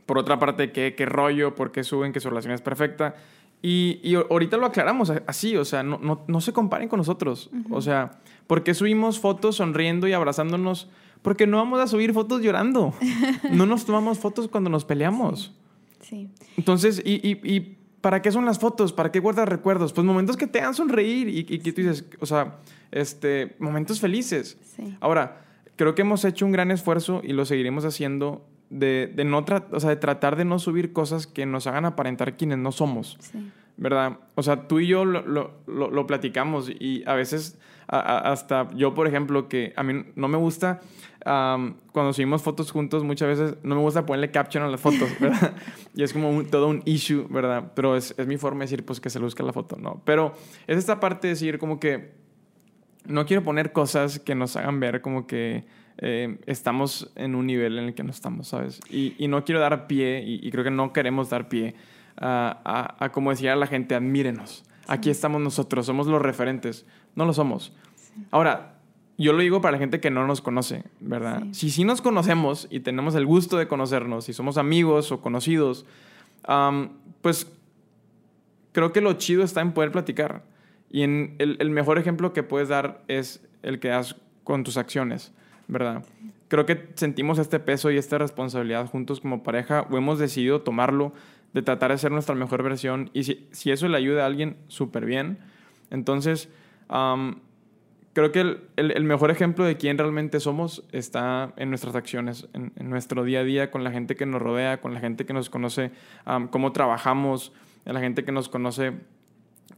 S1: Por otra parte, que qué rollo, por qué suben que su relación es perfecta. Y, y, ahorita lo aclaramos así, o sea, no, no, no se comparen con nosotros. O sea, ¿por qué subimos fotos sonriendo y abrazándonos? Porque no vamos a subir fotos llorando. [LAUGHS] No nos tomamos fotos cuando nos peleamos. Sí. Entonces, y, y, y, para qué son las fotos? ¿Para qué guardas recuerdos? Pues momentos que te hagan sonreír y, y que tú dices, o sea, este, momentos felices. Sí. Ahora, creo que hemos hecho un gran esfuerzo y lo seguiremos haciendo de, de no o sea, de tratar de no subir cosas que nos hagan aparentar quienes no somos. Sí. ¿Verdad? O sea, tú y yo lo, lo, lo, platicamos y a veces hasta yo, por ejemplo, que a mí no me gusta cuando subimos fotos juntos, muchas veces no me gusta ponerle caption a las fotos, [LAUGHS] ¿verdad? y es como todo un issue, ¿verdad? Pero es, es, mi forma de decir, pues que se luzca la foto, ¿no? Pero es esta parte de decir como que no quiero poner cosas que nos hagan ver como que eh, estamos en un nivel en el que no estamos, ¿sabes? Y, y no quiero dar pie, y, y, creo que no queremos dar pie a, a, a como decía la gente, admírenos. Aquí estamos nosotros, somos los referentes. No lo somos. Ahora, yo lo digo para la gente que no nos conoce, ¿verdad? Si sí nos conocemos y tenemos el gusto de conocernos, si somos amigos o conocidos, pues creo que lo chido está en poder platicar. Y en el, mejor ejemplo que puedes dar es el que das con tus acciones, ¿verdad? Creo que sentimos este peso y esta responsabilidad juntos como pareja o hemos decidido tomarlo de tratar de ser nuestra mejor versión y si, si eso le ayuda a alguien, súper bien. Entonces, creo que el, el, mejor ejemplo de quién realmente somos está en nuestras acciones, en, nuestro día a día, con la gente que nos rodea, con la gente que nos conoce, cómo trabajamos, la gente que nos conoce,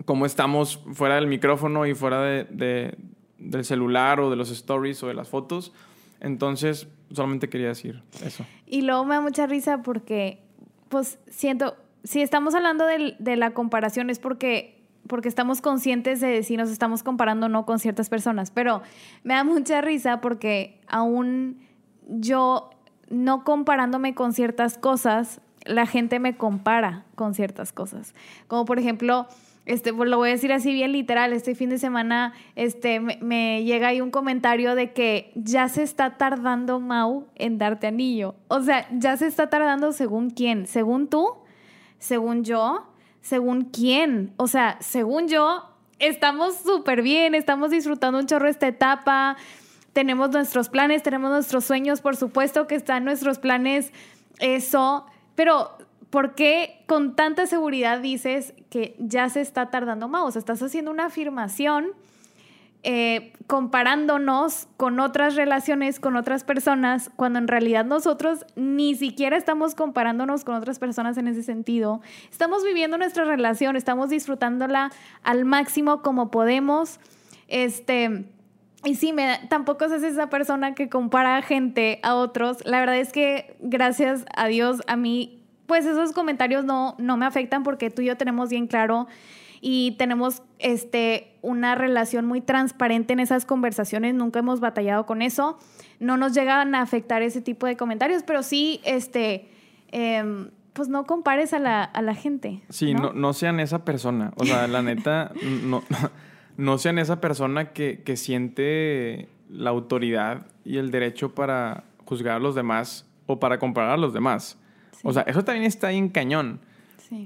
S1: cómo estamos fuera del micrófono y fuera de, del celular o de los stories o de las fotos. Entonces, solamente quería decir eso.
S2: Y luego me da mucha risa porque, pues, siento, si estamos hablando de, de la comparación es porque porque estamos conscientes de si nos estamos comparando o no con ciertas personas, pero me da mucha risa porque aún yo no comparándome con ciertas cosas, la gente me compara con ciertas cosas. Como por ejemplo, este, pues lo voy a decir así bien literal, este fin de semana este, me, llega ahí un comentario de que ya se está tardando Mau en darte anillo. O sea, ya se está tardando según quién, según tú, según yo, según quién. O sea, según yo, estamos súper bien, estamos disfrutando un chorro esta etapa, tenemos nuestros planes, tenemos nuestros sueños, por supuesto que están nuestros planes, eso, pero ¿por qué con tanta seguridad dices que ya se está tardando más? O sea, estás haciendo una afirmación eh, comparándonos con otras relaciones, con otras personas, cuando en realidad nosotros ni siquiera estamos comparándonos con otras personas en ese sentido. Estamos viviendo nuestra relación, estamos disfrutándola al máximo como podemos. Este, y sí, tampoco es esa persona que compara gente a otros. La verdad es que gracias a Dios a mí, pues esos comentarios no, no me afectan porque tú y yo tenemos bien claro y tenemos este, una relación muy transparente en esas conversaciones, nunca hemos batallado con eso, no nos llegan a afectar ese tipo de comentarios, pero sí, este, em, pues no compares a la, a la gente.
S1: Sí, ¿no? ¿no? sean esa persona, o sea, la neta, [LAUGHS] no, no sean esa persona que, que siente la autoridad y el derecho para juzgar a los demás o para comparar a los demás. O sea, eso también está ahí en cañón.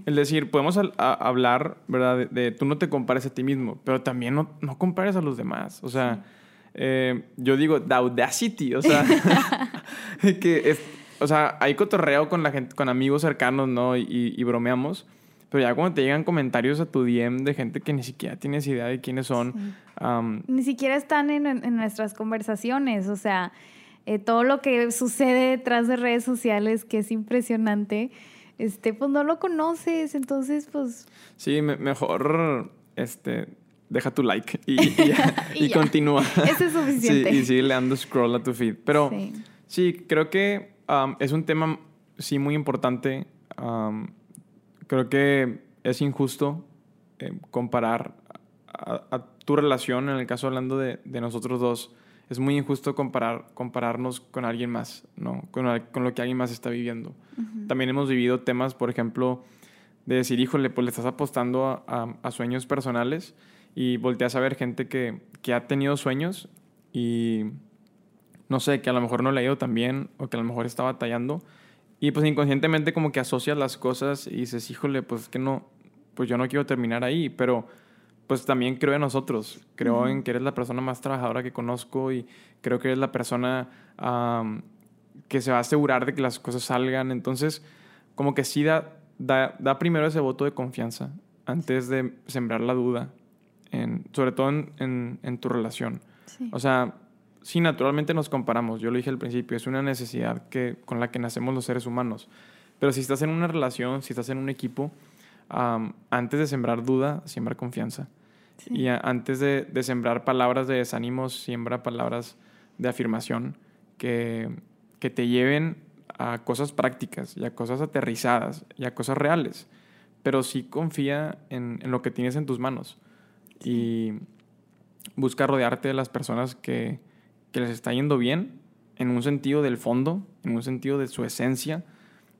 S1: Es decir, podemos hablar, ¿verdad? De, tú no te compares a ti mismo, pero también no, no compares a los demás. O sea, eh, yo digo, the audacity, o sea, [LAUGHS] [LAUGHS] que es, o sea, hay cotorreo con la gente, con amigos cercanos, ¿no? Y, bromeamos. Pero ya cuando te llegan comentarios a tu DM de gente que ni siquiera tienes idea de quiénes son.
S2: ni siquiera están en, en, nuestras conversaciones. O sea, eh, todo lo que sucede detrás de redes sociales, que es impresionante este, pues no lo conoces, entonces pues...
S1: Sí, mejor, este, deja tu like y, [LAUGHS] continúa.
S2: Eso es suficiente.
S1: Sí, y sigue dando scroll a tu feed. Pero sí, creo que um, es un tema, sí, muy importante. Um, creo que es injusto eh, comparar a, tu relación, en el caso hablando de, de nosotros dos, es muy injusto comparar, compararnos con alguien más, ¿no? Con, con lo que alguien más está viviendo. También hemos vivido temas, por ejemplo, de decir, híjole, pues le estás apostando a, sueños personales y volteas a ver gente que, que, ha tenido sueños y no sé, que a lo mejor no le ha ido tan bien o que a lo mejor está batallando y pues inconscientemente como que asocias las cosas y dices, híjole, pues que no, pues yo no quiero terminar ahí, pero pues también creo en nosotros. Creo en que eres la persona más trabajadora que conozco y creo que eres la persona que se va a asegurar de que las cosas salgan. Entonces, como que sí da, da, primero ese voto de confianza antes de sembrar la duda, en, sobre todo en, en, tu relación. O sea, sí, naturalmente nos comparamos. Yo lo dije al principio, es una necesidad que, con la que nacemos los seres humanos. Pero si estás en una relación, si estás en un equipo, antes de sembrar duda, siembra confianza. Y antes de, sembrar palabras de desánimo, siembra palabras de afirmación que, que te lleven a cosas prácticas y a cosas aterrizadas y a cosas reales. Pero sí confía en, lo que tienes en tus manos. Y busca rodearte de las personas que, que les está yendo bien en un sentido del fondo, en un sentido de su esencia.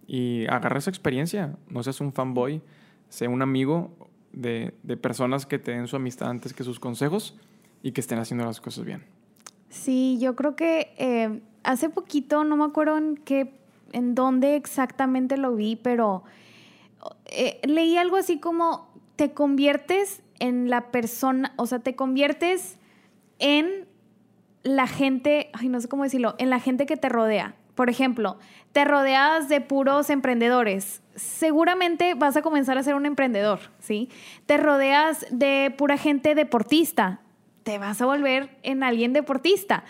S1: Y agarra esa experiencia. No seas un fanboy sea un amigo de, personas que te den su amistad antes que sus consejos y que estén haciendo las cosas bien.
S2: Sí, yo creo que eh, hace poquito, no me acuerdo en qué, en dónde exactamente lo vi, pero eh, leí algo así como te conviertes en la persona, o sea, te conviertes en la gente, ay, no sé cómo decirlo, en la gente que te rodea. Por ejemplo, te rodeas de puros emprendedores, seguramente vas a comenzar a ser un emprendedor, ¿sí? Te rodeas de pura gente deportista, te vas a volver en alguien deportista.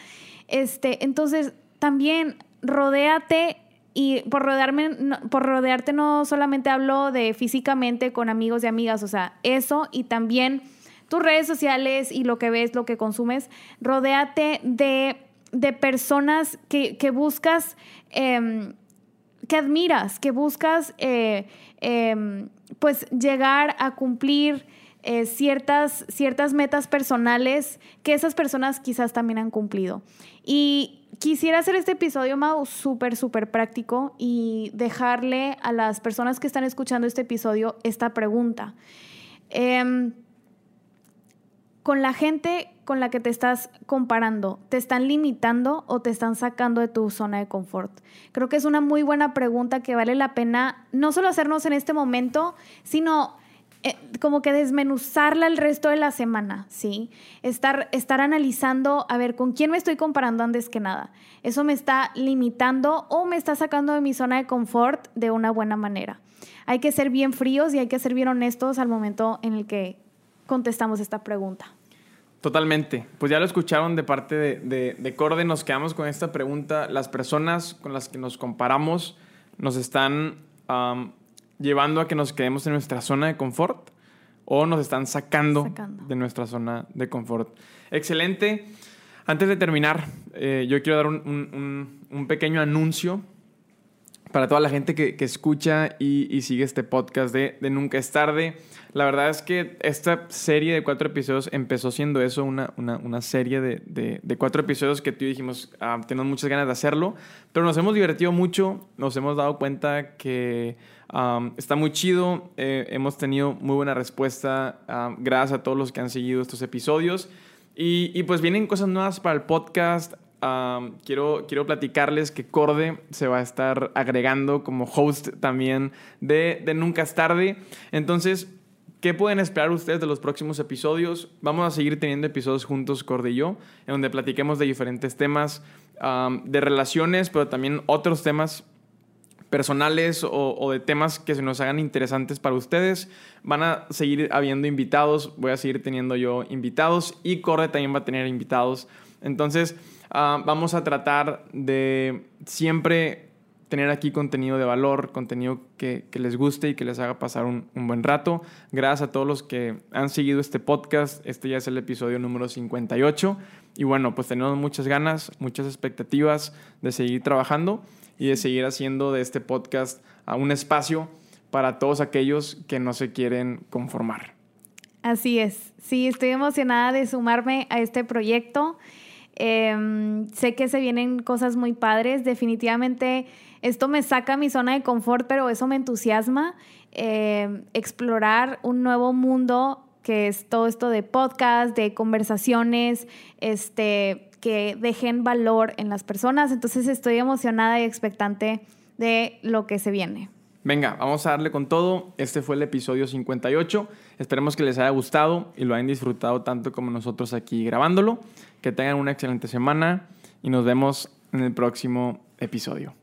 S2: Este, entonces, también rodéate y por, rodearme, por rodearte no solamente hablo de físicamente con amigos y amigas, o sea, eso y también tus redes sociales y lo que ves, lo que consumes, rodéate de, personas que, buscas, em, que admiras, que buscas eh, em, pues llegar a cumplir eh, ciertas, ciertas metas personales que esas personas quizás también han cumplido. Y quisiera hacer este episodio, Mau, súper, súper práctico y dejarle a las personas que están escuchando este episodio esta pregunta. Con la gente con la que te estás comparando, ¿te están limitando o te están sacando de tu zona de confort? Creo que es una muy buena pregunta que vale la pena no solo hacernos en este momento, sino eh, como que desmenuzarla el resto de la semana, ¿sí? Estar, estar analizando, a ver, ¿con quién me estoy comparando antes que nada? ¿Eso me está limitando o me está sacando de mi zona de confort de una buena manera? Hay que ser bien fríos y hay que ser bien honestos al momento en el que contestamos esta pregunta.
S1: Totalmente. Pues ya lo escucharon de parte de, de, Corde. Nos quedamos con esta pregunta. Las personas con las que nos comparamos nos están llevando a que nos quedemos en nuestra zona de confort o nos están sacando, de nuestra zona de confort. Excelente. Antes de terminar, eh, yo quiero dar un, un pequeño anuncio para toda la gente que, escucha y, sigue este podcast de, Nunca es tarde. La verdad es que esta serie de cuatro episodios empezó siendo eso, una, serie de, cuatro episodios que tú dijimos, ah, tenemos muchas ganas de hacerlo, pero nos hemos divertido mucho, nos hemos dado cuenta que está muy chido, eh, hemos tenido muy buena respuesta, gracias a todos los que han seguido estos episodios. Y, y, pues vienen cosas nuevas para el podcast quiero, quiero platicarles que Corde se va a estar agregando como host también de, de Nunca es tarde. Entonces, ¿Qué pueden esperar ustedes de los próximos episodios? Vamos a seguir teniendo episodios juntos, Corde y yo, en donde platiquemos de diferentes temas, de relaciones, pero también otros temas personales o, o, de temas que se nos hagan interesantes para ustedes. Van a seguir habiendo invitados, voy a seguir teniendo yo invitados y Corde también va a tener invitados. Entonces, Ah, vamos a tratar de siempre tener aquí contenido de valor, contenido que, les guste y que les haga pasar un, buen rato. Gracias a todos los que han seguido este podcast. Este ya es el episodio número 58. Y bueno, pues tenemos muchas ganas, muchas expectativas de seguir trabajando y de seguir haciendo de este podcast un espacio para todos aquellos que no se quieren conformar.
S2: Así es. Sí, estoy emocionada de sumarme a este proyecto. Em, sé que se vienen cosas muy padres. Definitivamente esto me saca mi zona de confort, pero eso me entusiasma. Em, explorar un nuevo mundo que es todo esto de podcast, de conversaciones, este, que dejen valor en las personas. Entonces estoy emocionada y expectante de lo que se viene.
S1: Venga, vamos a darle con todo. Este fue el episodio 58. Esperemos que les haya gustado y lo hayan disfrutado tanto como nosotros aquí grabándolo. Que tengan una excelente semana y nos vemos en el próximo episodio.